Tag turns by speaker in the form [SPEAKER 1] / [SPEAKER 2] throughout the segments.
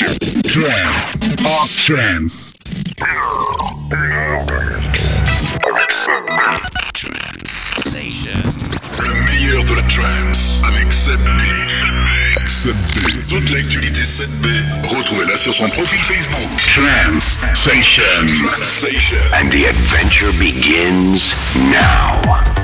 [SPEAKER 1] Trans. Up Trans.
[SPEAKER 2] Le meilleur de la trance avec 7B.
[SPEAKER 1] 7B.
[SPEAKER 2] Toute l'actualité 7B, retrouvez-la sur son profil Facebook.
[SPEAKER 1] Trans Station.
[SPEAKER 3] And the adventure begins now.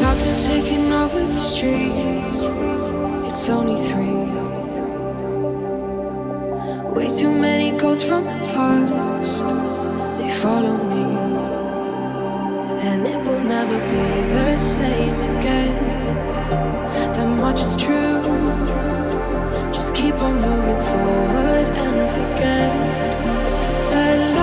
[SPEAKER 4] Darkness taking over the streets. It's only three. Way too many ghosts from the past. They follow me. And it will never be the same again. That much is true. Just keep on moving forward and forget the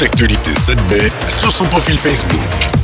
[SPEAKER 2] l'actualité 7B sur son profil Facebook.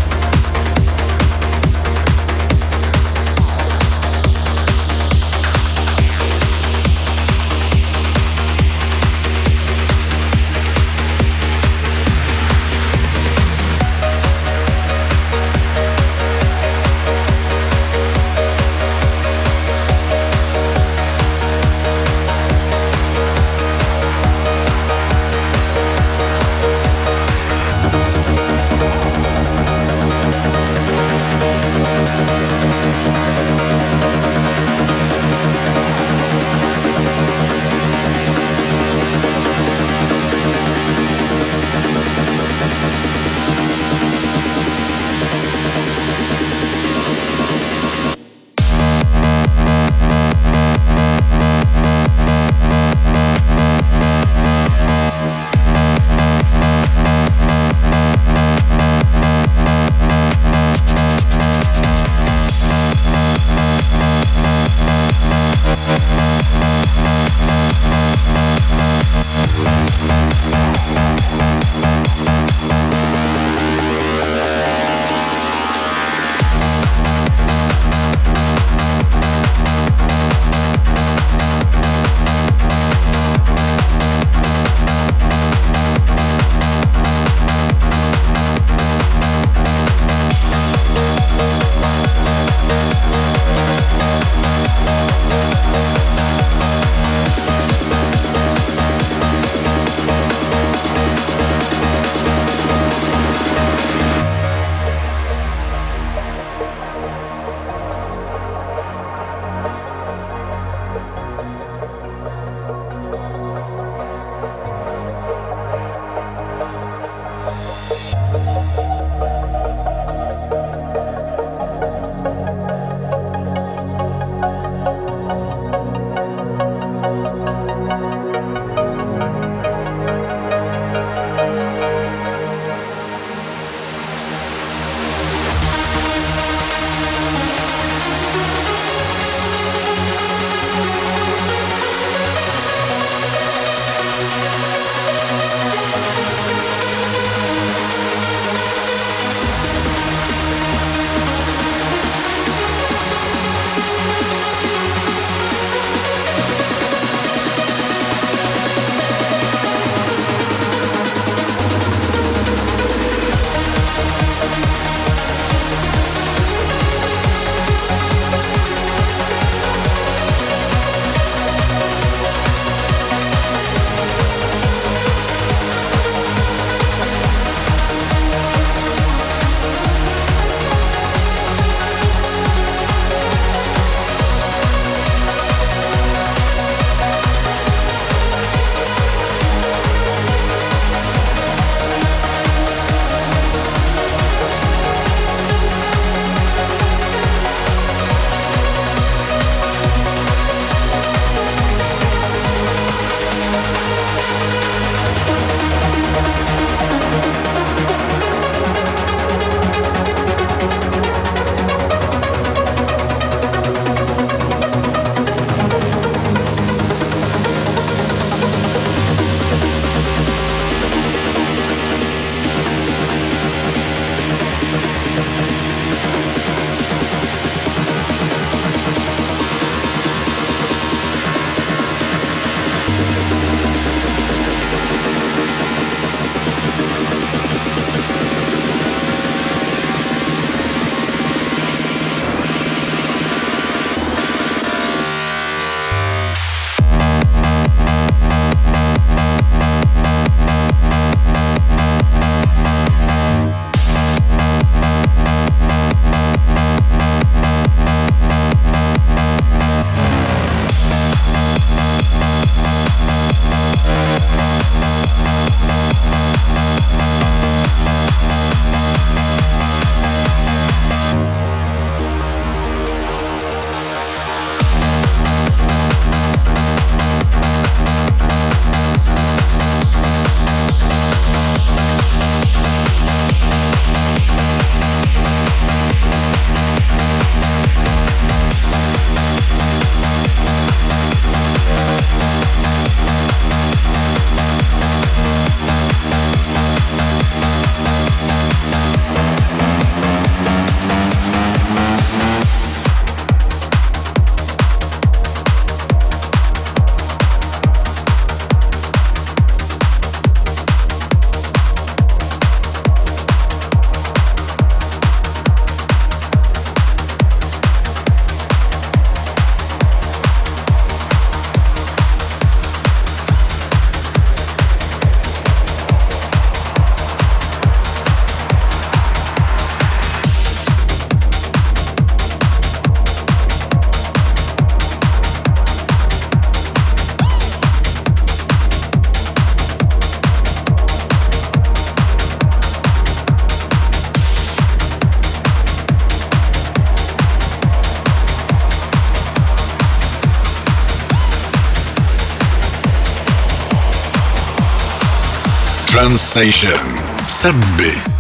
[SPEAKER 2] Transession. Seb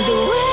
[SPEAKER 4] The waves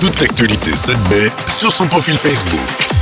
[SPEAKER 2] toute l'actualité 7B sur son profil Facebook.